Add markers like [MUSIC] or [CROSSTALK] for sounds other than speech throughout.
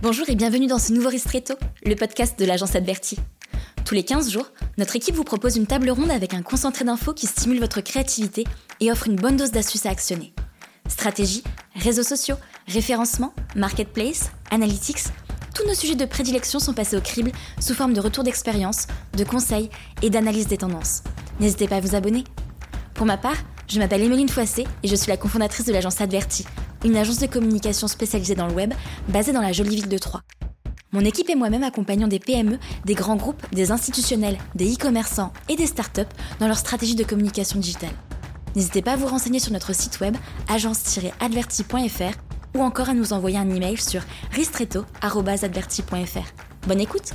Bonjour et bienvenue dans ce nouveau Ristretto, le podcast de l'agence Adverti. Tous les 15 jours, notre équipe vous propose une table ronde avec un concentré d'infos qui stimule votre créativité et offre une bonne dose d'astuces à actionner. Stratégie, réseaux sociaux, référencement, marketplace, analytics, tous nos sujets de prédilection sont passés au crible sous forme de retours d'expérience, de conseils et d'analyse des tendances. N'hésitez pas à vous abonner. Pour ma part, je m'appelle Emeline Foissé et je suis la cofondatrice de l'agence Adverti, une agence de communication spécialisée dans le web basée dans la jolie ville de Troyes. Mon équipe et moi-même accompagnons des PME, des grands groupes, des institutionnels, des e-commerçants et des startups dans leur stratégie de communication digitale. N'hésitez pas à vous renseigner sur notre site web agence-adverti.fr ou encore à nous envoyer un email sur ristretto.adverti.fr. Bonne écoute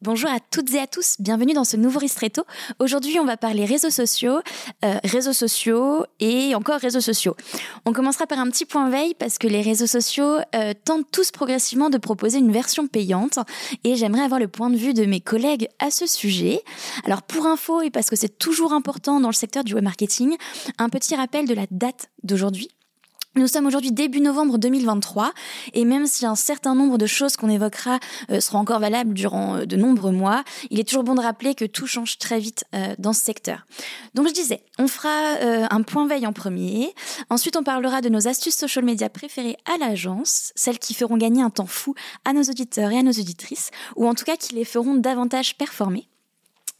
Bonjour à toutes et à tous, bienvenue dans ce nouveau Ristretto. Aujourd'hui, on va parler réseaux sociaux, euh, réseaux sociaux et encore réseaux sociaux. On commencera par un petit point veille parce que les réseaux sociaux euh, tentent tous progressivement de proposer une version payante et j'aimerais avoir le point de vue de mes collègues à ce sujet. Alors pour info et parce que c'est toujours important dans le secteur du web marketing, un petit rappel de la date d'aujourd'hui. Nous sommes aujourd'hui début novembre 2023 et même si un certain nombre de choses qu'on évoquera euh, seront encore valables durant euh, de nombreux mois, il est toujours bon de rappeler que tout change très vite euh, dans ce secteur. Donc je disais, on fera un point veille en premier, ensuite on parlera de nos astuces social media préférées à l'agence, celles qui feront gagner un temps fou à nos auditeurs et à nos auditrices, ou en tout cas qui les feront davantage performer.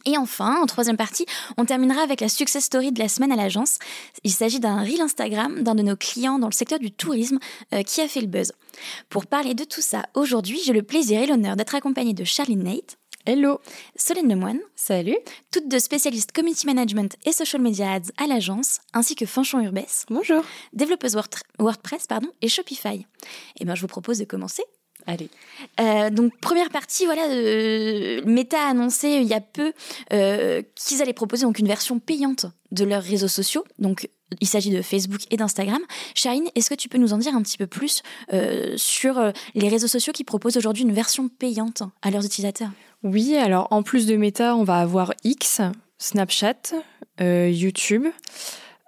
Et enfin, en troisième partie, on terminera avec la success story de la semaine à l'agence. Il s'agit d'un reel Instagram d'un de nos clients dans le secteur du tourisme euh, qui a fait le buzz. Pour parler de tout ça, aujourd'hui, j'ai le plaisir et l'honneur d'être accompagnée de Charline Nate. Hello. Solène Lemoine. Salut. Toutes deux spécialistes community management et social media ads à l'agence, ainsi que Fanchon Urbès. Bonjour. Développeuse WordPress pardon, et Shopify. Eh bien, je vous propose de commencer Allez. Euh, donc première partie, voilà, euh, Meta a annoncé il y a peu euh, qu'ils allaient proposer donc une version payante de leurs réseaux sociaux. Donc il s'agit de Facebook et d'Instagram. Charine, est-ce que tu peux nous en dire un petit peu plus sur les réseaux sociaux qui proposent aujourd'hui une version payante à leurs utilisateurs? Oui, alors en plus de Meta, on va avoir X, Snapchat, YouTube.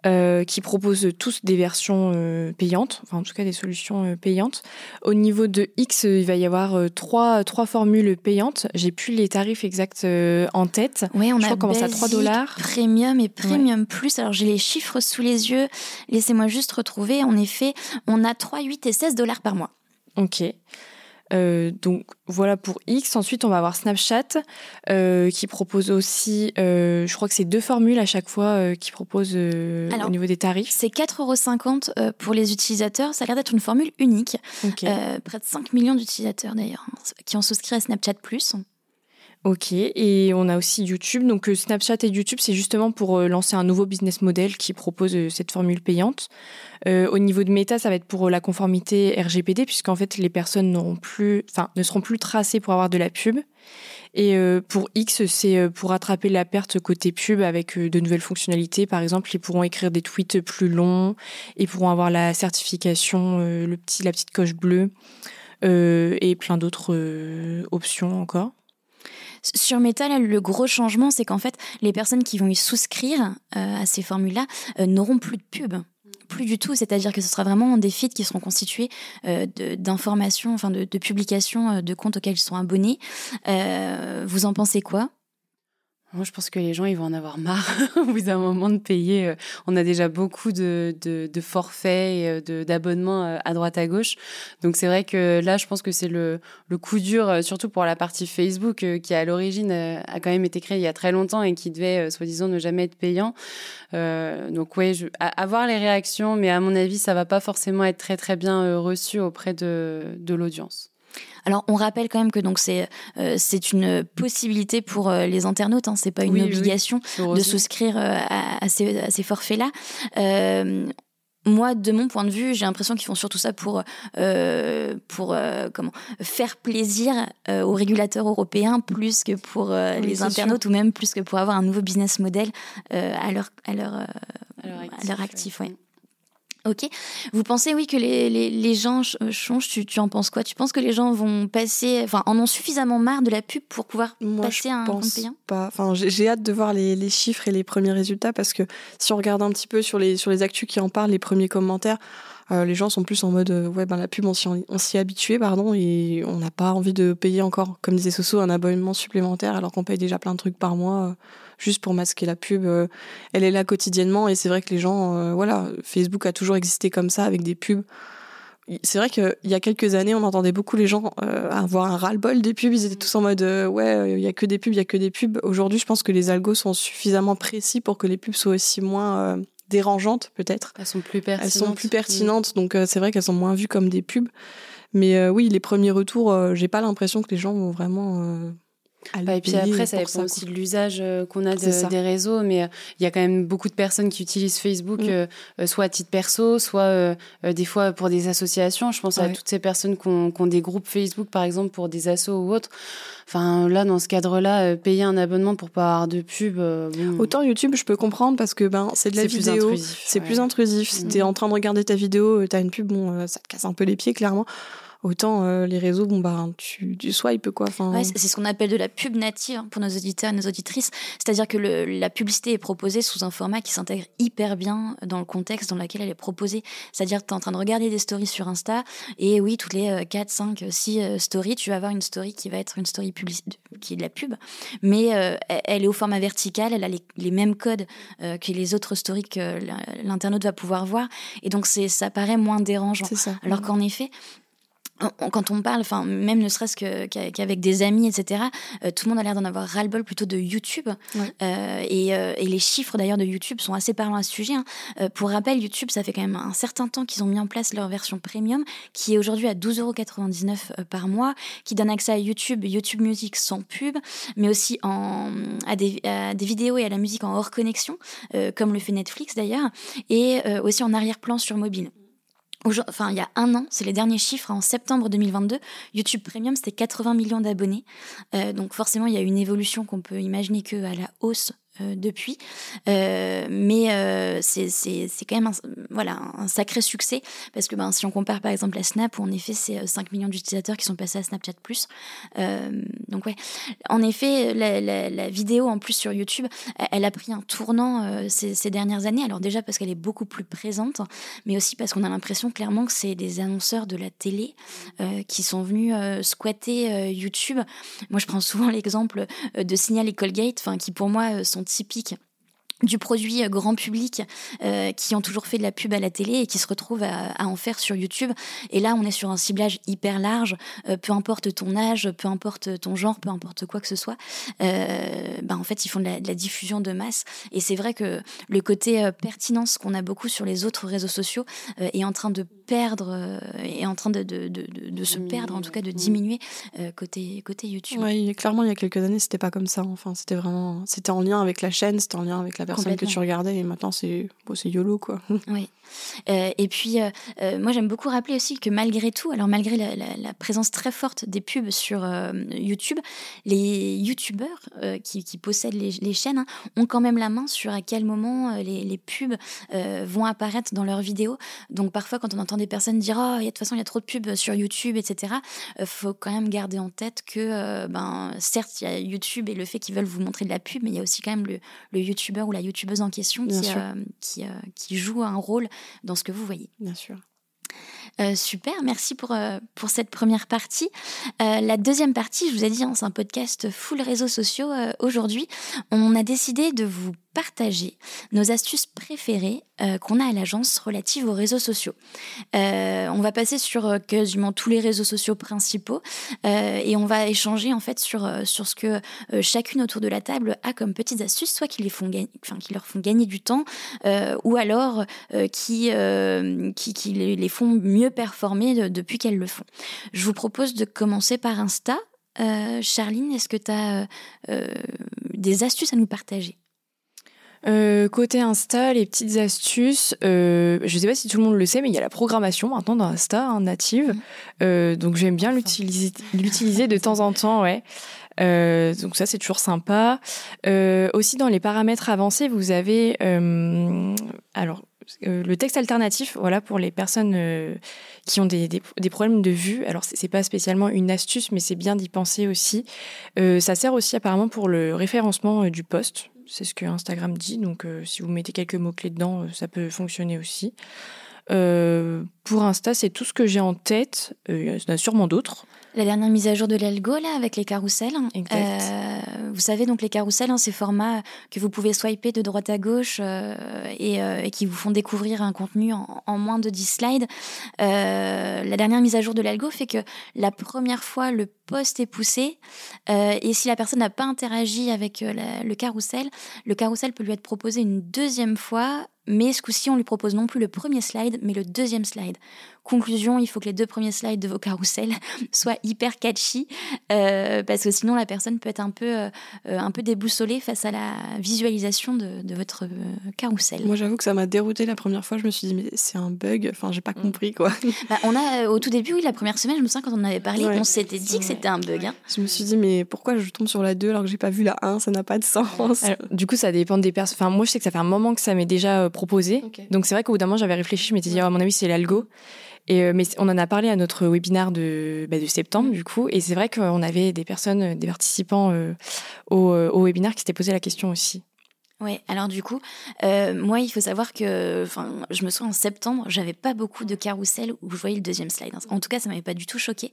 Euh, qui proposent tous des versions euh, payantes, enfin en tout cas des solutions euh, payantes. Au niveau de X, il va y avoir trois, trois formules payantes. J'ai plus les tarifs exacts en tête. Oui, on Je a crois commence à 3 dollars. Premium et Premium Plus. Alors j'ai les chiffres sous les yeux. Laissez-moi juste retrouver. En effet, on a 3, 8 et 16 dollars par mois. Ok. Euh, donc voilà pour X. Ensuite, on va avoir Snapchat euh, qui propose aussi, euh, je crois que c'est deux formules à chaque fois qui proposent au niveau des tarifs. C'est 4,50 euros pour les utilisateurs. Ça a l'air d'être une formule unique. près de 5 millions d'utilisateurs d'ailleurs hein, qui ont souscrit à Snapchat Plus. Ok, et on a aussi YouTube. Donc Snapchat et YouTube, c'est justement pour lancer un nouveau business model qui propose cette formule payante. Euh, au niveau de Meta, ça va être pour la conformité RGPD, puisqu'en fait, les personnes n'auront plus, enfin, ne seront plus tracées pour avoir de la pub. Et euh, pour X, c'est euh, pour rattraper la perte côté pub avec de nouvelles fonctionnalités. Par exemple, ils pourront écrire des tweets plus longs, ils pourront avoir la certification, le petit, la petite coche bleue et plein d'autres options encore. Sur Meta, le gros changement, c'est qu'en fait, les personnes qui vont y souscrire à ces formules-là n'auront plus de pub. Plus du tout, c'est-à-dire que ce sera vraiment des feeds qui seront constitués euh, d'informations, enfin de, publications euh, de comptes auxquels ils sont abonnés. Euh, vous en pensez quoi? Moi, je pense que les gens, ils vont en avoir marre [LAUGHS] au bout d'un moment de payer. Euh, on a déjà beaucoup de, de, de forfaits euh, d'abonnements euh, à droite à gauche. Donc, c'est vrai que là, je pense que c'est le, le coup dur, surtout pour la partie Facebook, qui à l'origine a quand même été créée il y a très longtemps et qui devait, soi-disant, ne jamais être payant. Euh, donc, ouais, avoir les réactions, mais à mon avis, ça va pas forcément être très, très bien reçu auprès de, de l'audience. Alors on rappelle quand même que donc c'est euh, c'est une possibilité pour euh, les internautes, hein, c'est pas une obligation de souscrire euh, à, ces, à, ces, forfaits là. moi, de mon point de vue, j'ai l'impression qu'ils font surtout ça pour pour comment faire plaisir aux régulateurs européens plus que pour les internautes ou même plus que pour avoir un nouveau business model à leur à leur à leur actif. Ouais. Ok. Vous pensez, oui, que les, les, les gens euh, changent? Tu, tu en penses quoi? Tu penses que les gens vont passer, enfin, en ont suffisamment marre de la pub pour pouvoir Moi, passer à un pense compte payant? pas. Enfin, j'ai hâte de voir les, les chiffres et les premiers résultats parce que si on regarde un petit peu sur les, sur les actus qui en parlent, les premiers commentaires, euh, les gens sont plus en mode euh, ouais, ben la pub, on s'y on s'y est habitué, pardon, et on n'a pas envie de payer encore, comme disait Soso, un abonnement supplémentaire alors qu'on paye déjà plein de trucs par mois. Juste pour masquer la pub, euh, elle est là quotidiennement et c'est vrai que les gens, euh, voilà, Facebook a toujours existé comme ça avec des pubs. C'est vrai qu'il y a quelques années, on entendait beaucoup les gens euh, avoir un ras-le-bol des pubs. Ils étaient tous en mode ouais, il y a que des pubs, il y a que des pubs. Aujourd'hui, je pense que les algos sont suffisamment précis pour que les pubs soient aussi moins dérangeantes, peut-être. Elles sont plus pertinentes. Elles sont plus pertinentes, donc euh, c'est vrai qu'elles sont moins vues comme des pubs. Mais euh, oui, les premiers retours, euh, j'ai pas l'impression que les gens vont vraiment. euh, Bah, et puis après, ça dépend aussi de l'usage euh, qu'on a de- des réseaux, mais euh, il y a quand même beaucoup de personnes qui utilisent Facebook, Mm. euh, soit à titre perso, soit euh, des fois pour des associations. Je pense à toutes ces personnes qui ont, qui ont des groupes Facebook, par exemple, pour des assos ou autres. Enfin, là, dans ce cadre-là, euh, payer un abonnement pour pas avoir de pub, bon, Autant YouTube, je peux comprendre parce que ben c'est de la vidéo. intrusif. C'est plus intrusif. Si Mhm. t'es en train de regarder ta vidéo, t'as une pub, bon, ça te casse un peu les pieds, clairement. Autant euh, les réseaux, bon, bah, tu, tu swipes, quoi. Ouais, c'est ce qu'on appelle de la pub native hein, pour nos auditeurs et nos auditrices. C'est-à-dire que le- la publicité est proposée sous un format qui s'intègre hyper bien dans le contexte dans lequel elle est proposée. C'est-à-dire que tu es en train de regarder des stories sur Insta et oui, toutes les euh, 4, 5, 6 euh, stories, tu vas avoir une story qui va être une story qui est de la pub. Mais euh, elle- elle est au format vertical, elle a les, les mêmes codes euh, que les autres stories que l'in- l'internaute va pouvoir voir. Et donc c'est ça paraît moins dérangeant. c'est ça. Alors qu'en effet, quand on parle, enfin même ne serait-ce qu'avec des amis, etc., euh, tout le monde a l'air d'en avoir ras-le-bol plutôt de YouTube. Euh, et, euh, et les chiffres d'ailleurs de YouTube sont assez parlants à ce sujet. hein. Pour rappel, YouTube, ça fait quand même un certain temps qu'ils ont mis en place leur version premium, qui est aujourd'hui à 12,99€ euh, par mois, qui donne accès à YouTube, YouTube Music sans pub, mais aussi en, à, des, à des vidéos et à la musique en hors connexion, comme le fait Netflix d'ailleurs, et aussi en arrière-plan sur mobile. Enfin, il y a un an, c'est les derniers chiffres, en septembre 2022, YouTube Premium, c'était 80 millions d'abonnés. Euh, donc forcément, il y a une évolution qu'on peut imaginer que à la hausse depuis. Euh, mais euh, c'est quand même un, voilà, un sacré succès, parce que ben, si on compare par exemple à Snap, où en effet c'est euh, 5 millions d'utilisateurs qui sont passés à Snapchat ⁇ euh, donc ouais, en effet, la, la- vidéo en plus sur YouTube, elle- a pris un tournant euh, ces, ces dernières années. Alors déjà parce qu'elle est beaucoup plus présente, mais aussi parce qu'on a l'impression clairement que c'est des annonceurs de la télé euh, qui sont venus euh, squatter euh, YouTube. Moi, je prends souvent [LAUGHS] l'exemple euh, de Signal et Colgate, qui pour moi euh, sont typiques du produit euh, grand public euh, qui ont toujours fait de la pub à la télé et qui se retrouvent à, à en faire sur YouTube. Et là, on est sur un ciblage hyper large, euh, peu importe ton âge, peu importe ton genre, peu importe quoi que ce soit. Euh, ben, en fait, ils font de la, de la diffusion de masse. Et c'est vrai que le côté euh, pertinence qu'on a beaucoup sur les autres réseaux sociaux euh, est en train de perdre, euh, est en train de, de, de, de- de se Diminuer, perdre, en tout cas de diminuer euh, côté, côté YouTube. A- clairement, il y a quelques années, c'était pas comme ça. Enfin, c'était vraiment, c'était en lien avec la chaîne, c'était en lien avec la personne que tu regardais, et maintenant, c'est, bon, c'est YOLO, quoi. Oui. Euh, et puis, euh, euh, moi, j'aime beaucoup rappeler aussi que malgré tout, alors malgré la, la- la présence très forte des pubs sur euh, YouTube, les YouTubeurs qui, qui possèdent les, les chaînes hein, ont quand même la main sur à quel moment les, les pubs vont apparaître dans leurs vidéos. Donc, parfois, quand on entend des personnes dire Oh, de toute façon, il y a trop de pubs sur YouTube, etc., il faut quand même garder en tête que, ben, certes, il y a YouTube et le fait qu'ils veulent vous montrer de la pub, mais il y a aussi quand même le, le YouTuber ou la YouTubeuse en question qui, qui joue un rôle dans ce que vous voyez. Bien sûr. Euh, super, merci pour, euh, pour cette première partie. Euh, la deuxième partie, je vous ai dit, hein, c'est un podcast full réseaux sociaux. Aujourd'hui, on a décidé de vous partager nos astuces préférées euh, qu'on a à l'agence relatives aux réseaux sociaux. Euh, on va passer sur euh, quasiment tous les réseaux sociaux principaux et on va échanger en fait sur, sur ce que chacune autour de la table a comme petites astuces, soit qui, les font leur font gagner du temps, ou alors qui, qui, les, font mieux performer de- depuis qu'elles le font. Je vous propose de commencer par Insta. Charline, est-ce que tu as des astuces à nous partager? Euh, côté Insta, les petites astuces, euh, je sais pas si tout le monde le sait, mais il y a la programmation maintenant dans Insta, hein, native. Euh, donc j'aime bien l'utiliser, l'utiliser de temps en temps, ouais. Euh, donc ça c'est toujours sympa. Euh, aussi dans les paramètres avancés, vous avez, euh, alors le texte alternatif, voilà, pour les personnes qui ont des, des, problèmes de vue. Alors, c'est pas spécialement une astuce, mais c'est bien d'y penser aussi. ça sert aussi apparemment pour le référencement du poste. C'est ce que Instagram dit. Donc, si vous mettez quelques mots-clés dedans, ça peut fonctionner aussi. pour Insta, c'est tout ce que j'ai en tête. il y en a sûrement d'autres. La dernière mise à jour de l'algo, là, avec les carousels. Euh, vous savez, donc les carousels, hein, ces formats que vous pouvez swiper de droite à gauche euh, euh, et, qui vous font découvrir un contenu en, moins de 10 slides. la dernière mise à jour de l'algo fait que la première fois, le post est poussé et si la personne n'a pas interagi avec le carrousel, le carrousel peut lui être proposé une deuxième fois mais ce coup-ci, on lui propose non plus le premier slide, mais le deuxième slide. Conclusion, il faut que les deux premiers slides de vos carousels [LAUGHS] soient hyper catchy, euh, parce que sinon la personne peut être un peu, euh, un peu déboussolée face à la visualisation de, de votre euh, carrousel. Moi, j'avoue que ça m'a dérouté la première fois. Je me suis dit, mais c'est un bug. Enfin, j'ai pas mm. compris quoi. [LAUGHS] Bah, on a au tout début, oui, la première semaine, je me souviens quand on en avait parlé, on s'était dit que c'était un bug. Hein. Je me suis dit, mais pourquoi je tombe sur la 2 alors que j'ai pas vu la 1 Ça n'a pas de sens. du coup, ça dépend des personnes. Enfin, moi, je sais que ça fait un moment que ça m'est déjà proposé. Donc, c'est vrai qu'au bout d'un moment, j'avais réfléchi. Je m'étais dit, oh, à mon avis, c'est l'algo. Et, euh, mais on en a parlé à notre webinaire de, bah, de septembre, mm. du coup. Et c'est vrai qu'on avait des personnes, des participants euh, au, euh, au webinaire qui s'étaient posé la question aussi. Oui, alors du coup, euh, moi, il faut savoir que, enfin, je me souviens en septembre, j'avais pas beaucoup de carousel où je voyais le deuxième slide. En tout cas, ça m'avait pas du tout choqué.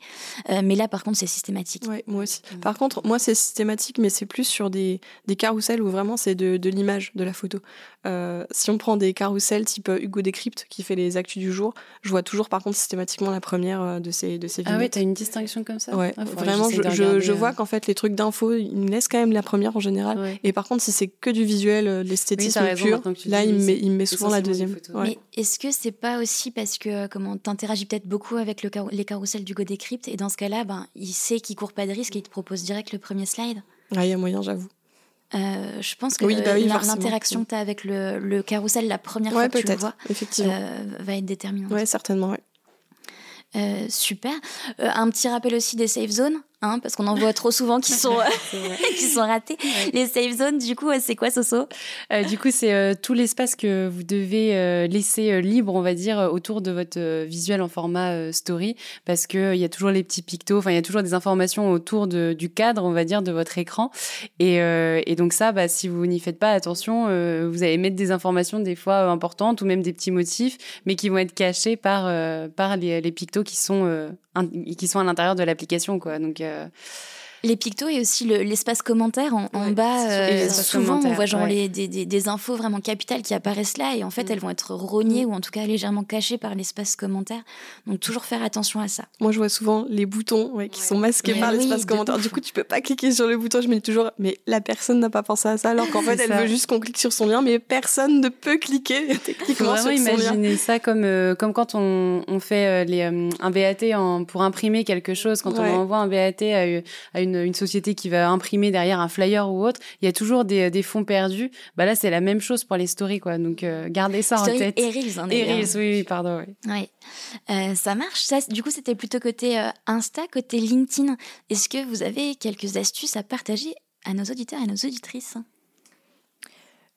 Euh, mais là, par contre, c'est systématique. Ouais, moi aussi. Par contre, moi, c'est systématique, mais c'est plus sur des, des carousels où vraiment c'est de, de l'image, de la photo. Euh, si on prend des carousels type Hugo Décrypte qui fait les actus du jour, je vois toujours, par contre, systématiquement la première de ces, de ces vidéos. Ah ouais, t'as une distinction comme ça? Ouais, ah, vraiment, je, je, je, vois qu'en fait, les trucs d'infos, ils me laissent quand même la première en général. Et par contre, si c'est que du visuel, euh, l'esthétisme pur. Là, il met, il met souvent la deuxième. Mais est-ce que c'est pas aussi parce que comment t'interagis peut-être beaucoup avec le les carousels du Go Decrypt et dans ce cas-là, ben il sait qu'il court pas de risque et il te propose direct le premier slide? Ah, il y a moyen, j'avoue. Euh, je pense que bah l'interaction que tu as avec le, le, carrousel la première fois que tu le vois euh, va être déterminante. Oui, certainement. Ouais. super. un petit rappel aussi des safe zones. Hein, parce qu'on en voit trop souvent qui sont [LAUGHS] [LAUGHS] qui sont ratés. Les safe zones, du coup, c'est quoi Soso? Euh, Du coup, c'est euh, tout l'espace que vous devez euh, laisser libre, on va dire, autour de votre visuel en format story, parce que il y a toujours les petits pictos, enfin il y a toujours des informations autour de, du cadre, on va dire, de votre écran. Et, et donc ça, bah, si vous n'y faites pas attention, vous allez mettre des informations des fois importantes ou même des petits motifs, mais qui vont être cachés par par les, les pictos qui sont qui sont à l'intérieur de l'application, quoi. Donc euh, les pictos et aussi l'espace commentaire en, bas. Euh, souvent, on voit genre les, des, des, infos vraiment capitales qui apparaissent là et en fait, mm. elles vont être rognées mm. ou en tout cas légèrement cachées par l'espace commentaire. Donc, toujours faire attention à ça. Moi, je vois souvent les boutons qui sont masqués par l'espace commentaire. Du coup, tu peux pas cliquer sur le bouton. Je me dis toujours, mais la personne n'a pas pensé à ça alors qu'en [LAUGHS] fait, elle veut juste qu'on clique sur son lien, mais personne ne peut cliquer [LAUGHS] techniquement sur son imaginer ça comme, euh, comme quand on, on fait les, un BAT en, pour imprimer quelque chose, quand on envoie un BAT à, à une une, société qui va imprimer derrière un flyer ou autre, il y a toujours des, des fonds perdus. Bah là, c'est la même chose pour les stories, quoi. Donc, euh, gardez ça en tête. Et Reels, hein, Et Reels, oui, oui, pardon. Oui. Euh, ça marche. Ça, du coup, c'était plutôt côté euh, Insta, côté LinkedIn. Est-ce que vous avez quelques astuces à partager à nos auditeurs et nos auditrices?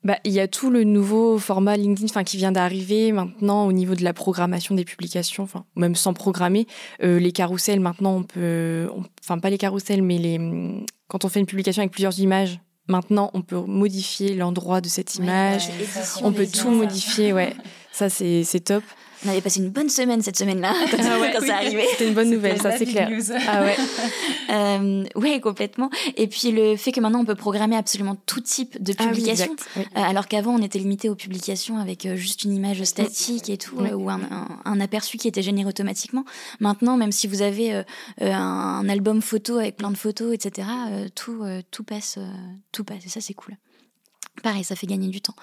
Bah, il y a tout le nouveau format LinkedIn enfin, qui vient d'arriver maintenant au niveau de la programmation des publications, enfin, même sans programmer. Euh, les carousels, maintenant, on peut. enfin, pas les carousels, mais les, quand on fait une publication avec plusieurs images, maintenant, on peut modifier l'endroit de cette image. on peut tout modifier, ouais. Ça, c'est top. On avait passé une bonne semaine cette semaine-là quand, ah ça arrivait. C'était une bonne nouvelle, ça c'est clair. Ah ouais. [LAUGHS] euh, ouais, complètement. Et puis le fait que maintenant on peut programmer absolument tout type de publication, euh, alors qu'avant on était limité aux publications avec euh, juste une image statique et tout, ou un, un, aperçu qui était généré automatiquement. Maintenant, même si vous avez euh, un album photo avec plein de photos, etc., tout tout passe, tout passe. Et ça c'est cool. Pareil, ça fait gagner du temps.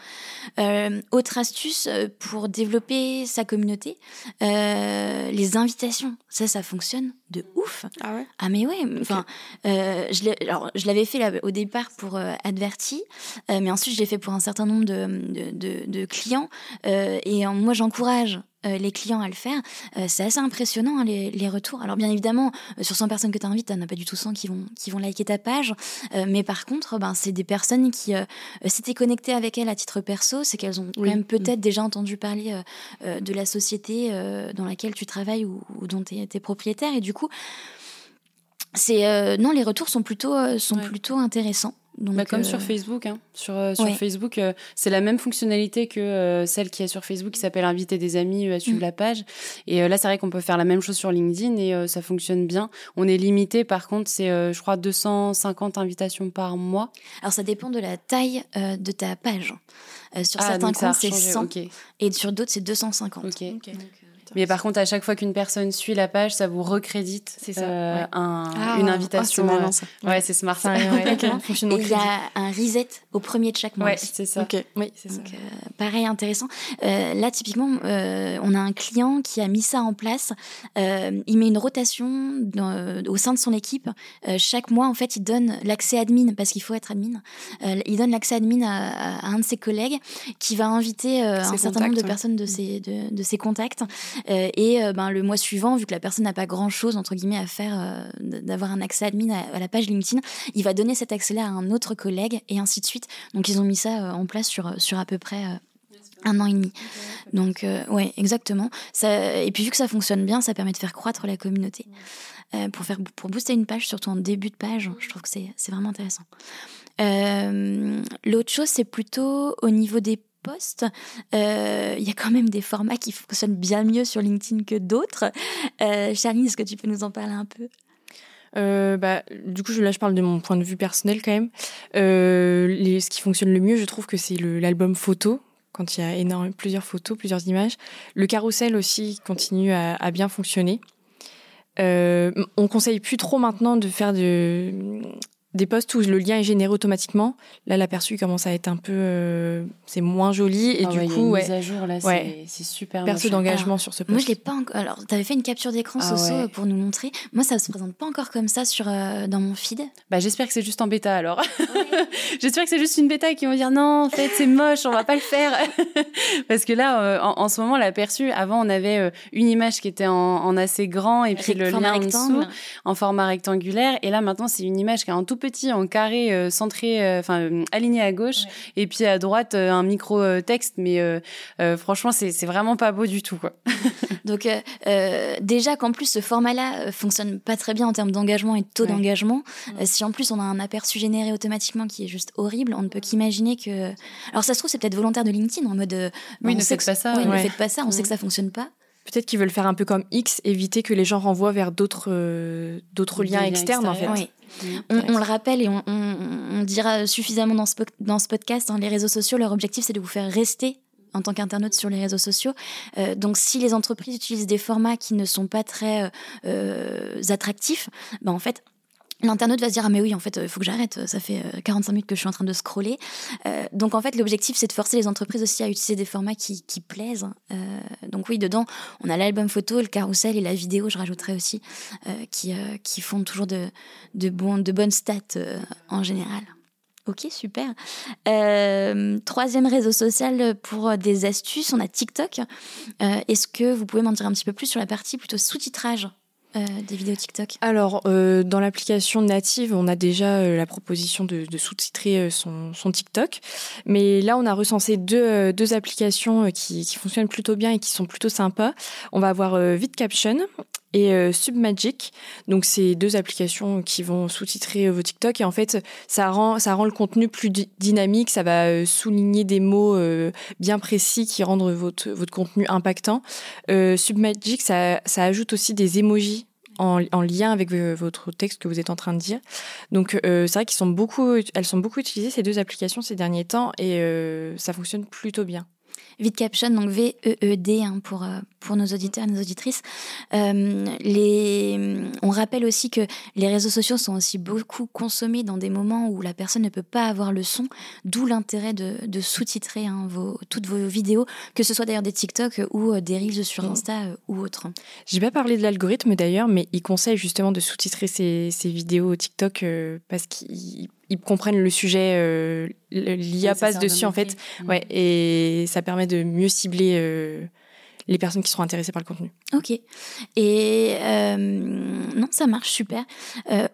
Euh, autre astuce euh, pour développer sa communauté, euh, les invitations. Ça, ça fonctionne de ouf. Ah ouais? Ah mais ouais. Enfin, euh, je l'avais fait là, au départ pour Adverti, mais ensuite je l'ai fait pour un certain nombre de, de, de, de clients. et moi, j'encourage les clients à le faire, c'est assez impressionnant hein, les, retours. Alors bien évidemment, sur 100 personnes que tu invites, tu n'as pas du tout 100 qui vont, qui vont liker ta page, mais par contre, ben, c'est des personnes qui s'étaient connectées avec elles à titre perso, c'est qu'elles ont quand même peut-être déjà entendu parler de la société dans laquelle tu travailles ou, dont tu es, propriétaire, et du coup, c'est non, les retours sont plutôt, sont plutôt intéressants. Bah, comme sur euh, Facebook, hein. sur, euh, sur Facebook, euh, c'est la même fonctionnalité que celle qui est sur Facebook qui s'appelle inviter des amis à suivre mm. la page. Et là, c'est vrai qu'on peut faire la même chose sur LinkedIn et ça fonctionne bien. On est limité, par contre, c'est je crois 250 invitations par mois. Alors ça dépend de la taille de ta page. sur ah, certains comptes, c'est 100 et sur d'autres, c'est 250. Mais par contre, à chaque fois qu'une personne suit la page, ça vous recrédite c'est ça, euh, un, ah, une invitation. Oh, c'est malin, ça. Ouais, c'est smart. Ça, [LAUGHS] il y a un reset au premier de chaque mois. Ouais, c'est ça. Oui, c'est ça. Euh, pareil, intéressant. Euh, là, typiquement, on a un client qui a mis ça en place. il met une rotation au sein de son équipe. chaque mois, en fait, il donne l'accès admin parce qu'il faut être admin. il donne l'accès admin à, un de ses collègues qui va inviter un certain nombre de personnes de ses, de, de ses contacts. Euh, et euh, ben, le mois suivant, vu que la personne n'a pas grand-chose, entre guillemets, à faire, euh, d'avoir un accès admin à, la page LinkedIn, il va donner cet accès-là à un autre collègue et ainsi de suite. Donc ils ont mis ça en place sur, sur à peu près un an et demi. Donc, ouais, exactement. Et puis, vu que ça fonctionne bien, ça permet de faire croître la communauté. pour, faire, pour booster une page, surtout en début de page, je trouve que c'est vraiment intéressant. L'autre chose, c'est plutôt au niveau des Euh, il y a quand même des formats qui fonctionnent bien mieux sur LinkedIn que d'autres. Euh, Charline, est-ce que tu peux nous en parler un peu? Euh, bah, du coup, là, je parle de mon point de vue personnel quand même. les, ce qui fonctionne le mieux, je trouve que c'est l'album photo, quand il y a plusieurs photos, plusieurs images. Le carrousel aussi continue à, à bien fonctionner. on conseille plus trop maintenant de faire de, des posts où le lien est généré automatiquement. Là, l'aperçu commence à être un peu, euh, c'est moins joli et ah du coup, ouais, mise à jour là, c'est super. Perte d'engagement sur ce post. Moi, je l'ai pas encore. Alors, tu avais fait une capture d'écran, ah, Soso, pour nous montrer. Moi, ça se présente pas encore comme ça sur euh, dans mon feed. Bah, j'espère que c'est juste en bêta alors. [LAUGHS] j'espère que c'est juste une bêta qui vont dire non, en fait, c'est moche, on va pas le faire. [LAUGHS] Parce que là, euh, en, ce moment, l'aperçu, avant, on avait une image qui était en, assez grand et puis le lien en dessous en format rectangulaire. Et là, maintenant, c'est une image qui est un tout petit en carré euh, centré, euh, enfin euh, aligné à gauche, et puis à droite un micro texte. Mais franchement, c'est vraiment pas beau du tout, quoi. [LAUGHS] Donc déjà qu'en plus ce format-là fonctionne pas très bien en termes d'engagement et de taux d'engagement, si en plus on a un aperçu généré automatiquement qui est juste horrible, on ne peut qu'imaginer que. Alors ça se trouve c'est peut-être volontaire de LinkedIn en mode. oui, ne faites pas ça. ne faites pas ça. On sait que ça fonctionne pas. Peut-être qu'ils veulent faire un peu comme X, éviter que les gens renvoient vers d'autres d'autres liens externes en fait. Oui. On, le rappelle et on, dira suffisamment dans ce, dans ce podcast, hein, les réseaux sociaux, leur objectif c'est de vous faire rester en tant qu'internaute sur les réseaux sociaux. Euh, donc si les entreprises utilisent des formats qui ne sont pas très euh, euh, attractifs, ben en fait L'internaute va se dire ah mais oui en fait il faut que j'arrête ça fait 45 minutes que je suis en train de scroller donc en fait l'objectif c'est de forcer les entreprises aussi à utiliser des formats qui, plaisent donc oui dedans on a l'album photo le carrousel et la vidéo je rajouterais aussi qui, qui font toujours de, de, bon, de bonnes stats en général Ok, super. troisième réseau social pour des astuces, on a TikTok. Est-ce que vous pouvez m'en dire un petit peu plus sur la partie plutôt sous-titrage? Euh, des vidéos TikTok Alors, euh, dans l'application native, on a déjà euh, la proposition de, sous-titrer son, TikTok. Mais là, on a recensé deux, deux applications qui, qui, fonctionnent plutôt bien et qui sont plutôt sympas. On va avoir VidCaption et Submagic. Donc, c'est deux applications qui vont sous-titrer vos TikTok. Et en fait, ça rend, ça rend le contenu plus dynamique. Ça va souligner des mots bien précis qui rendent votre, votre contenu impactant. Submagic, ça, ça ajoute aussi des emojis en, lien avec votre texte que vous êtes en train de dire. Donc euh, c'est vrai qu'ils sont beaucoup, sont beaucoup utilisées ces deux applications ces derniers temps et euh, ça fonctionne plutôt bien. VidCaption, donc V-E-E-D hein, pour, euh, pour nos auditeurs et nos auditrices. Euh, les... On rappelle aussi que les réseaux sociaux sont aussi beaucoup consommés dans des moments où la personne ne peut pas avoir le son, d'où l'intérêt de, de sous-titrer hein, vos, toutes vos vidéos, que ce soit d'ailleurs des TikTok ou euh, des Reels sur Insta ou autres. J'ai pas parlé de l'algorithme d'ailleurs, mais il conseille justement de sous-titrer ces, ces vidéos TikTok parce qu'il ils comprennent le sujet, euh, l'IA passe dessus en fait, ouais, et ça permet de mieux cibler euh, les personnes qui seront intéressées par le contenu. Ok. Et non, ça marche super.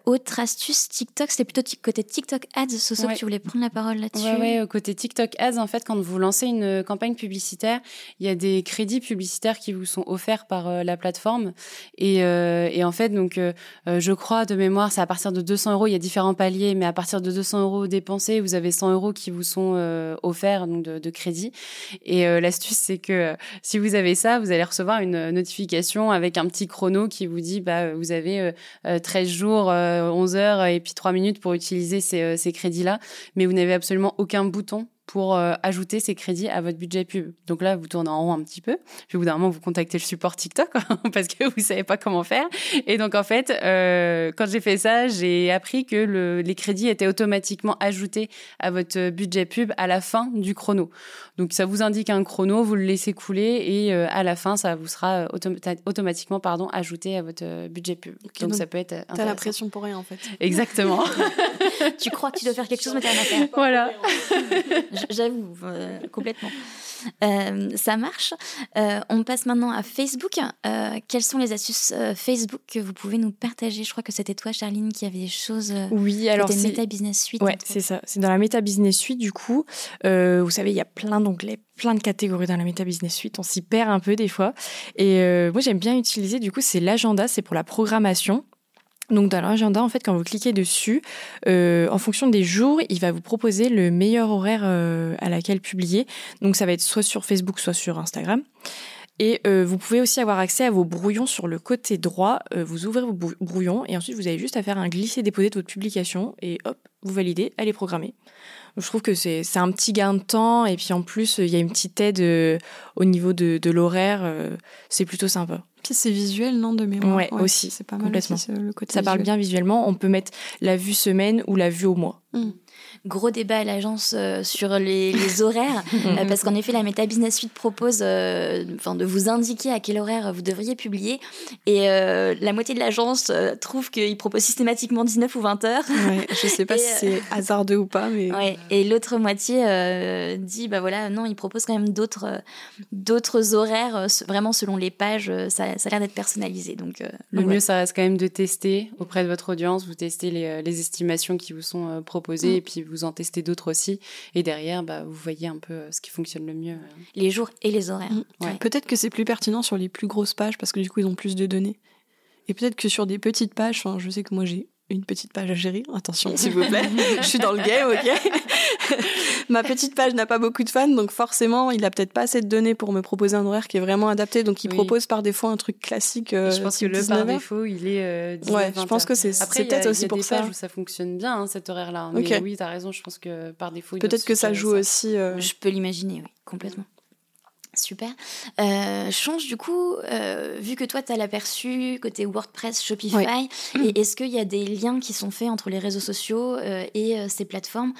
autre astuce, TikTok, c'était plutôt côté TikTok Ads. Soso, que tu voulais prendre la parole là-dessus. Oui, ouais, côté TikTok Ads, en fait, quand vous lancez une campagne publicitaire, il y a des crédits publicitaires qui vous sont offerts par la plateforme. Et, et, en fait, donc, je crois de mémoire, c'est à partir de 200 euros. Il y a différents paliers, mais à partir de 200 euros dépensés, vous avez 100 euros qui vous sont euh, offerts donc de, de, crédit. Et euh, l'astuce, c'est que euh, si vous avez ça, vous allez recevoir une notification avec un petit chrono qui vous dit bah vous avez 13 jours, 11 heures et puis 3 minutes pour utiliser ces, ces crédits-là, mais vous n'avez absolument aucun bouton pour euh, ajouter ces crédits à votre budget pub. Donc là, vous tournez en rond un petit peu. Puis au bout d'un moment, vous contactez le support TikTok [LAUGHS] parce que vous savez pas comment faire. Et donc en fait, euh, quand j'ai fait ça, j'ai appris que le, les crédits étaient automatiquement ajoutés à votre budget pub à la fin du chrono. Donc ça vous indique un chrono, vous le laissez couler et euh, à la fin, ça vous sera automatiquement pardon ajouté à votre budget pub. donc, ça peut être. T'as l'impression pour rien en fait. Exactement. [LAUGHS] tu crois que tu dois faire quelque chose, mais t'as rien à faire. Voilà. [LAUGHS] J'avoue, euh, complètement. Euh, ça marche. Euh, on passe maintenant à Facebook. quelles sont les astuces Facebook que vous pouvez nous partager? Je crois que c'était toi, Charline, qui avait des choses. oui, alors c'est Meta Business Suite. Ouais, c'est ça. C'est dans la Meta Business Suite, du coup. vous savez, il y a plein d'onglets plein de catégories dans la Meta Business Suite. On s'y perd un peu des fois. Et moi, j'aime bien utiliser, du coup, c'est l'agenda, c'est pour la programmation. Donc dans l'agenda, en fait, quand vous cliquez dessus, euh, en fonction des jours, il va vous proposer le meilleur horaire euh, à laquelle publier. Donc ça va être soit sur Facebook, soit sur Instagram. Et euh, vous pouvez aussi avoir accès à vos brouillons sur le côté droit. vous ouvrez vos brouillons et ensuite vous avez juste à faire un glisser-déposer de votre publication et hop, vous validez, elle est programmée. je trouve que c'est un petit gain de temps et puis en plus il y a une petite aide au niveau de, de l'horaire. c'est plutôt sympa c'est visuel, non, de mémoire. Ouais, aussi. C'est pas mal complètement. le côté Ça parle bien visuellement. On peut mettre la vue semaine ou la vue au mois. Hmm gros débat à l'agence euh, sur les, [LAUGHS] horaires, euh, parce qu'en effet, la Meta Business Suite propose euh, enfin, de vous indiquer à quel horaire vous devriez publier. Et la moitié de l'agence trouve qu'il propose systématiquement 19 ou 20 heures. Ouais, je sais pas si c'est hasardeux ou pas, mais. Ouais, et l'autre moitié dit, bah voilà, non, il propose quand même d'autres d'autres horaires, vraiment selon les pages, ça, ça a l'air d'être personnalisé. Donc, le mieux, ça reste quand même de tester auprès de votre audience, vous testez les, les estimations qui vous sont proposées, mm. et puis vous vous en testez d'autres aussi. Et derrière, bah, vous voyez un peu euh, ce qui fonctionne le mieux. Euh. Les jours et les horaires. Mm. Peut-être que c'est plus pertinent sur les plus grosses pages parce que du coup, ils ont plus de données. Et peut-être que sur des petites pages, je sais que moi j'ai une petite page à gérer. Attention, [LAUGHS] s'il vous plaît. je suis dans le game, ok [LAUGHS] Ma petite page n'a pas beaucoup de fans, donc forcément, il a peut-être pas assez de données pour me proposer un horaire qui est vraiment adapté. Donc, il propose par défaut un truc classique. je euh, pense que le par défaut, il est. Euh, ouais, je pense que c'est peut-être aussi pour ça. Pages où ça fonctionne bien, hein, cet horaire-là. Mais oui, tu as raison, je pense que par défaut. Peut-être que ça joue aussi. Euh, je peux l'imaginer, oui, complètement. Super. Euh, change du coup, euh, vu que toi tu as l'aperçu côté WordPress, Shopify, et est-ce qu'il y a des liens qui sont faits entre les réseaux sociaux euh, et ces plateformes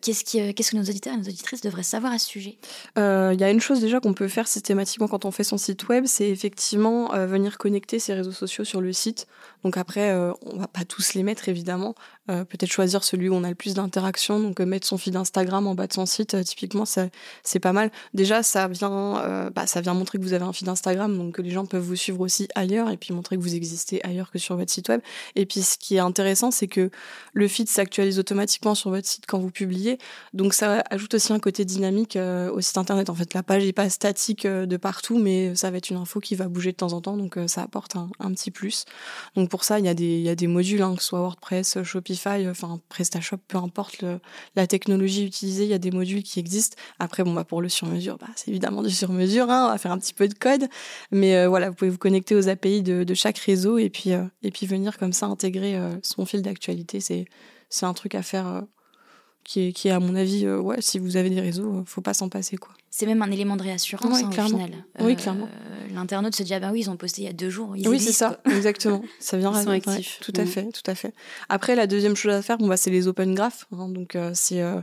Qu'est-ce qu'est-ce que nos auditeurs et nos auditrices devraient savoir à ce sujet? Il y a une chose déjà qu'on peut faire systématiquement quand on fait son site web, c'est effectivement venir connecter ces réseaux sociaux sur le site. Donc après, on va pas tous les mettre évidemment, euh, peut-être choisir celui où on a le plus d'interactions, donc euh, mettre son feed Instagram en bas de son site, euh, typiquement, c'est pas mal. Déjà, ça vient, bah, ça vient montrer que vous avez un feed Instagram, donc que les gens peuvent vous suivre aussi ailleurs, et puis montrer que vous existez ailleurs que sur votre site web. Et puis, ce qui est intéressant, c'est que le feed s'actualise automatiquement sur votre site quand vous publiez, donc ça ajoute aussi un côté dynamique au site internet. En fait, la page n'est pas statique de partout, mais ça va être une info qui va bouger de temps en temps, donc ça apporte un, petit plus. Pour ça, il y a des, modules, hein, que ce soit WordPress, Shopify, enfin PrestaShop, peu importe la technologie utilisée, il y a des modules qui existent. Après, bon, bah, pour le sur-mesure, bah, c'est évidemment du sur-mesure, hein, on va faire un petit peu de code, mais euh, voilà, vous pouvez vous connecter aux API de, chaque réseau et puis, euh, et puis venir comme ça intégrer euh, son fil d'actualité. C'est un truc à faire qui est, qui est, à mon avis, ouais, si vous avez des réseaux, faut pas s'en passer, quoi c'est même un élément de réassurance hein, au final. oui, clairement. Euh, l'internaute se dit ah ben oui, ils ont posté il y a deux jours. oui, c'est ça, exactement. [LAUGHS] Ça vient. Ils sont actifs. tout à mm. fait, tout à fait. Après, la deuxième chose à faire, bon bah c'est les open graph. Hein, donc euh, c'est euh,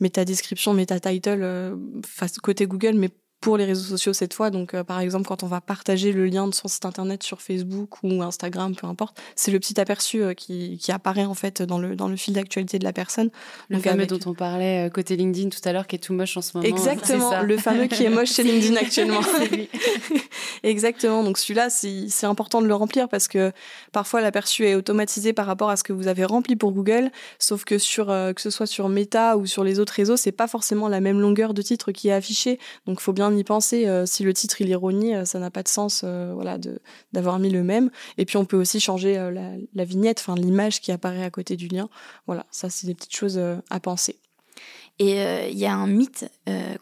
méta description, méta title face côté Google, mais pour les réseaux sociaux cette fois. Donc, par exemple, quand on va partager le lien de son site internet sur Facebook ou Instagram, peu importe, c'est le petit aperçu qui, qui, apparaît en fait dans le, dans le fil d'actualité de la personne. Le fameux dont on parlait côté LinkedIn tout à l'heure, qui est tout moche en ce moment. Exactement, le fameux qui est moche chez LinkedIn [LAUGHS] actuellement. [LAUGHS] Exactement, donc celui-là, c'est important de le remplir parce que parfois l'aperçu est automatisé par rapport à ce que vous avez rempli pour Google, sauf que sur euh, que ce soit sur Meta ou sur les autres réseaux, c'est pas forcément la même longueur de titre qui est affichée. Donc faut bien y penser. Euh, si le titre il est rogné, euh, ça n'a pas de sens, voilà, d'avoir mis le même. Et puis on peut aussi changer la, la, vignette, enfin l'image qui apparaît à côté du lien. Voilà, ça c'est des petites choses à penser. Et il y a un mythe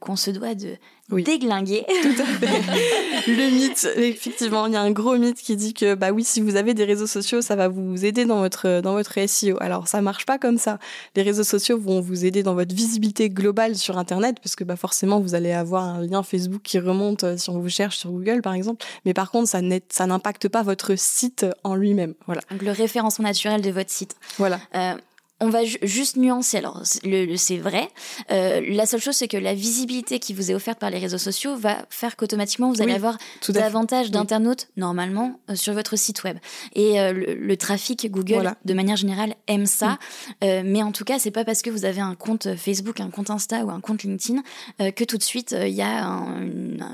qu'on se doit de déglinguer. [LAUGHS] Tout à fait. le mythe, effectivement, il y a un gros mythe qui dit que bah oui, si vous avez des réseaux sociaux, ça va vous aider dans votre dans votre SEO. Alors ça marche pas comme ça. Les réseaux sociaux vont vous aider dans votre visibilité globale sur internet parce que bah forcément vous allez avoir un lien Facebook qui remonte euh, si on vous cherche sur Google par exemple. Mais par contre, ça ça n'impacte pas votre site en lui-même. Voilà. Donc le référencement naturel de votre site. Voilà. Euh, on va juste nuancer. Alors, le, c'est vrai. Euh, la seule chose, c'est que la visibilité qui vous est offerte par les réseaux sociaux va faire qu'automatiquement, vous allez avoir davantage d'internautes, normalement, euh, sur votre site web. Et euh, le, trafic Google, de manière générale, aime ça. Mm. mais en tout cas, c'est pas parce que vous avez un compte Facebook, un compte Insta ou un compte LinkedIn que tout de suite, il y a une,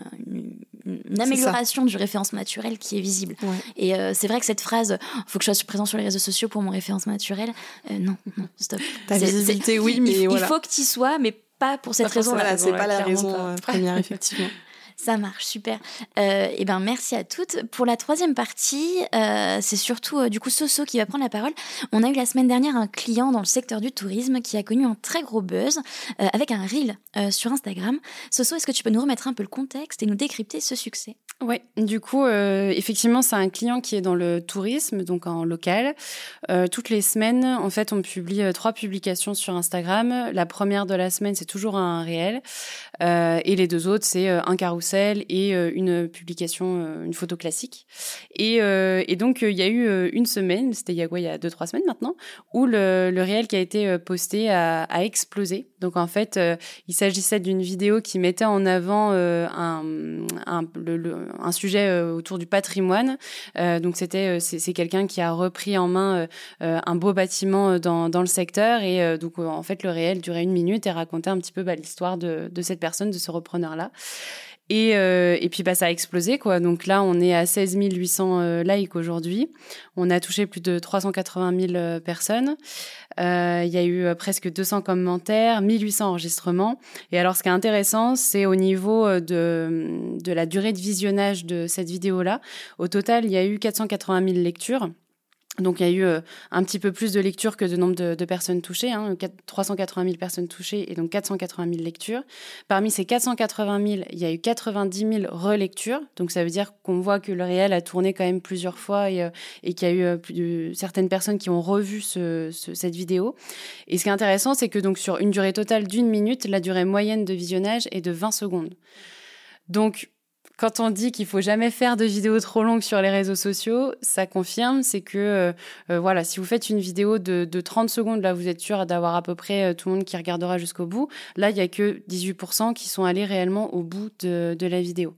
amélioration du référencement naturel qui est visible. Et c'est vrai que cette phrase, faut que je sois présent sur les réseaux sociaux pour mon référencement naturel, non, stop. Ta visibilité, oui, mais il, il faut que tu sois, mais pas pour cette raison. Voilà, c'est pas la raison euh, première, effectivement. Ça marche, super. Euh, et ben merci à toutes. Pour la troisième partie, euh, c'est surtout euh, du coup Soso qui va prendre la parole. On a eu la semaine dernière un client dans le secteur du tourisme qui a connu un très gros buzz avec un reel sur Instagram. Soso, est-ce que tu peux nous remettre un peu le contexte et nous décrypter ce succès? Ouais, du coup, effectivement, c'est un client qui est dans le tourisme, donc en local. toutes les semaines, en fait, on publie trois publications sur Instagram. La première de la semaine, c'est toujours un réel, et les deux autres, c'est un carrousel et euh, une publication, euh, une photo classique. Et, euh, et donc, il y a eu une semaine, c'était il y a il y a deux, trois semaines maintenant, où le, le réel qui a été posté a, explosé. Donc, en fait, il s'agissait d'une vidéo qui mettait en avant un, un sujet autour du patrimoine. donc, c'était c'est quelqu'un qui a repris en main un beau bâtiment dans, dans le secteur. Et donc, en fait, le réel durait une minute et racontait un petit peu bah, l'histoire de, de cette personne, de ce repreneur-là. Et, euh, et puis bah, ça a explosé quoi. Donc là on est à 16 800 euh, likes aujourd'hui. On a touché plus de 380 000 euh, personnes. Euh, il y a eu presque 200 commentaires, 1800 enregistrements. Et alors ce qui est intéressant, c'est au niveau de, de la durée de visionnage de cette vidéo là. Au total, il y a eu 480 000 lectures. Donc il y a eu euh, un petit peu plus de lectures que de nombre de, personnes touchées, hein, 380 000 personnes touchées et donc 480 000 lectures. Parmi ces 480 000, il y a eu 90 000 relectures, donc ça veut dire qu'on voit que le réel a tourné quand même plusieurs fois et, euh, qu'il y a eu euh, certaines personnes qui ont revu cette vidéo. Et ce qui est intéressant, c'est que donc sur une durée totale d'une minute, la durée moyenne de visionnage est de 20 secondes. Donc quand on dit qu'il faut jamais faire de vidéos trop longues sur les réseaux sociaux, ça confirme, c'est que euh, euh, voilà, si vous faites une vidéo de, de 30 secondes, là vous êtes sûr d'avoir à peu près euh, tout le monde qui regardera jusqu'au bout. Là, il y a que 18% qui sont allés réellement au bout de, de la vidéo.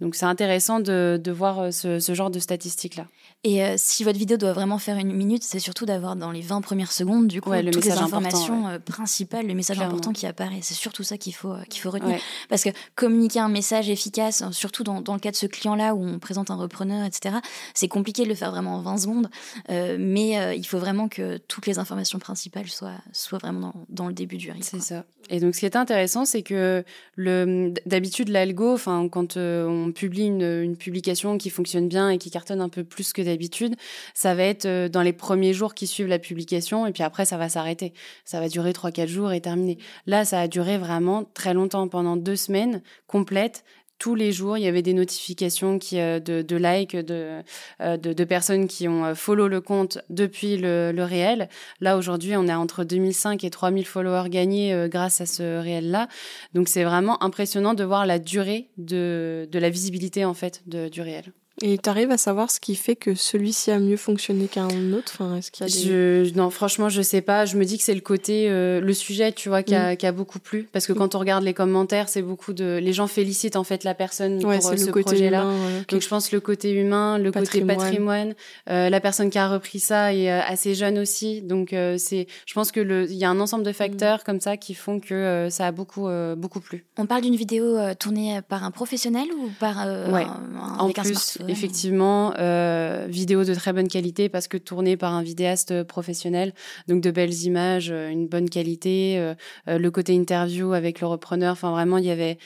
Donc c'est intéressant de, de voir ce, ce genre de statistiques là. Et euh, si votre vidéo doit vraiment faire une minute, c'est surtout d'avoir dans les 20 premières secondes, du coup, toutes les informations euh, principales, le message important qui apparaît. C'est surtout ça qu'il faut, euh, qu'il faut retenir. Parce que communiquer un message efficace, surtout dans, dans le cas de ce client-là où on présente un repreneur, etc., c'est compliqué de le faire vraiment en 20 secondes. mais il faut vraiment que toutes les informations principales soient, soient vraiment dans, dans le début du risque. C'est ça. Et donc, ce qui est intéressant, c'est que le, d'habitude, l'algo, quand on publie une, une publication qui fonctionne bien et qui cartonne un peu plus que d'habitude, ça va être euh, dans les premiers jours qui suivent la publication et puis après ça va s'arrêter. Ça va durer 3-4 jours et terminer. Là, ça a duré vraiment très longtemps, pendant deux semaines complètes tous les jours, il y avait des notifications qui, euh, de, de likes de, euh, de, de, personnes qui ont follow le compte depuis le, le réel. Là, aujourd'hui, on a entre 2005 et 3000 followers gagnés grâce à ce réel-là. Donc, c'est vraiment impressionnant de voir la durée de, de la visibilité, en fait, de, du réel. Et tu arrives à savoir ce qui fait que celui-ci a mieux fonctionné qu'un autre? Enfin, est-ce qu'il y a des... je, Non, franchement, je sais pas. Je me dis que c'est le côté, euh, le sujet, tu vois, qui, a, mm. qui, a, beaucoup plu. Parce que mm. quand on regarde les commentaires, c'est beaucoup de. Les gens félicitent en fait la personne pour euh, ce projet-là. Donc je pense le côté humain, le côté patrimoine. Euh, la personne qui a repris ça est assez jeune aussi. Donc c'est. Je pense que le. Il y a un ensemble de facteurs mm. comme ça qui font que ça a beaucoup beaucoup plu. On parle d'une vidéo tournée par un professionnel ou par ouais. un, en plus, effectivement, euh, vidéo de très bonne qualité parce que tournée par un vidéaste professionnel, donc de belles images, euh, une bonne qualité, euh, le côté interview avec le repreneur, enfin vraiment il y avait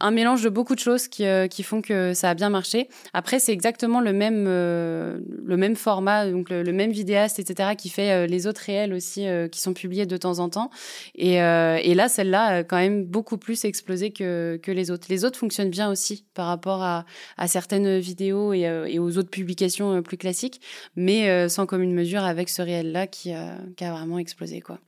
un mélange de beaucoup de choses qui, euh, qui font que ça a bien marché. Après, c'est exactement le même, euh, le même format, donc le, même vidéaste, etc., qui fait euh, les autres réels aussi, qui sont publiés de temps en temps. Et, et là, celle-là a quand même beaucoup plus explosé que, que les autres. Les autres fonctionnent bien aussi par rapport à, à certaines vidéos et, et, aux autres publications plus classiques, mais sans commune mesure avec ce réel-là qui, qui a vraiment explosé, quoi.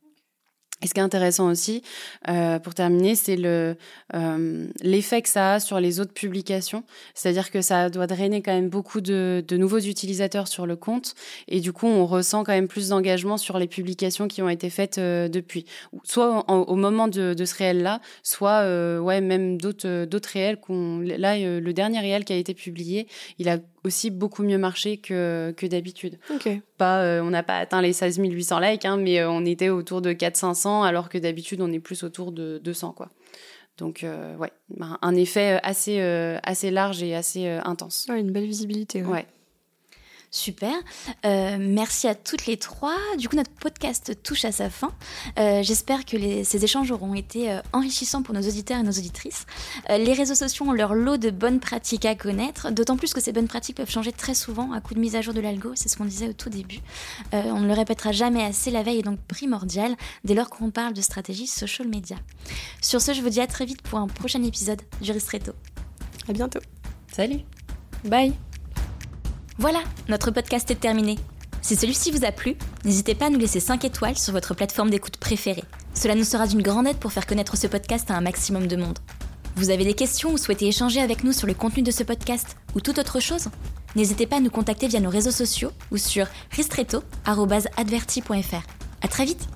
Et ce qui est intéressant aussi, euh, pour terminer, c'est le euh, l'effet que ça a sur les autres publications. C'est-à-dire que ça doit drainer quand même beaucoup de, de, nouveaux utilisateurs sur le compte, et du coup, on ressent quand même plus d'engagement sur les publications qui ont été faites euh, depuis, soit au moment de, de ce réel-là, soit euh, ouais même d'autres d'autres réels. Qu'on, là, euh, le dernier réel qui a été publié, il a aussi beaucoup mieux marché que, que d'habitude. Pas, euh, on n'a pas atteint les 16 800 likes, hein, mais euh, on était autour de 400-500, alors que d'habitude, on est plus autour de 200. Quoi. Donc, euh, ouais, un effet assez, assez large et assez intense. une belle visibilité. ouais. Super. Euh, merci à toutes les trois. Du coup, notre podcast touche à sa fin. Euh, j'espère que ces échanges auront été euh, enrichissants pour nos auditeurs et nos auditrices. les réseaux sociaux ont leur lot de bonnes pratiques à connaître, d'autant plus que ces bonnes pratiques peuvent changer très souvent à coup de mise à jour de l'algo. C'est ce qu'on disait au tout début. on ne le répétera jamais assez. La veille est donc primordiale dès lors qu'on parle de stratégie social media. Sur ce, je vous dis à très vite pour un prochain épisode du Ristretto. À bientôt. Salut. Bye. Voilà, notre podcast est terminé. Si celui-ci vous a plu, n'hésitez pas à nous laisser 5 étoiles sur votre plateforme d'écoute préférée. Cela nous sera d'une grande aide pour faire connaître ce podcast à un maximum de monde. Vous avez des questions ou souhaitez échanger avec nous sur le contenu de ce podcast ou toute autre chose? N'hésitez pas à nous contacter via nos réseaux sociaux ou sur ristretto.adverti.fr. À très vite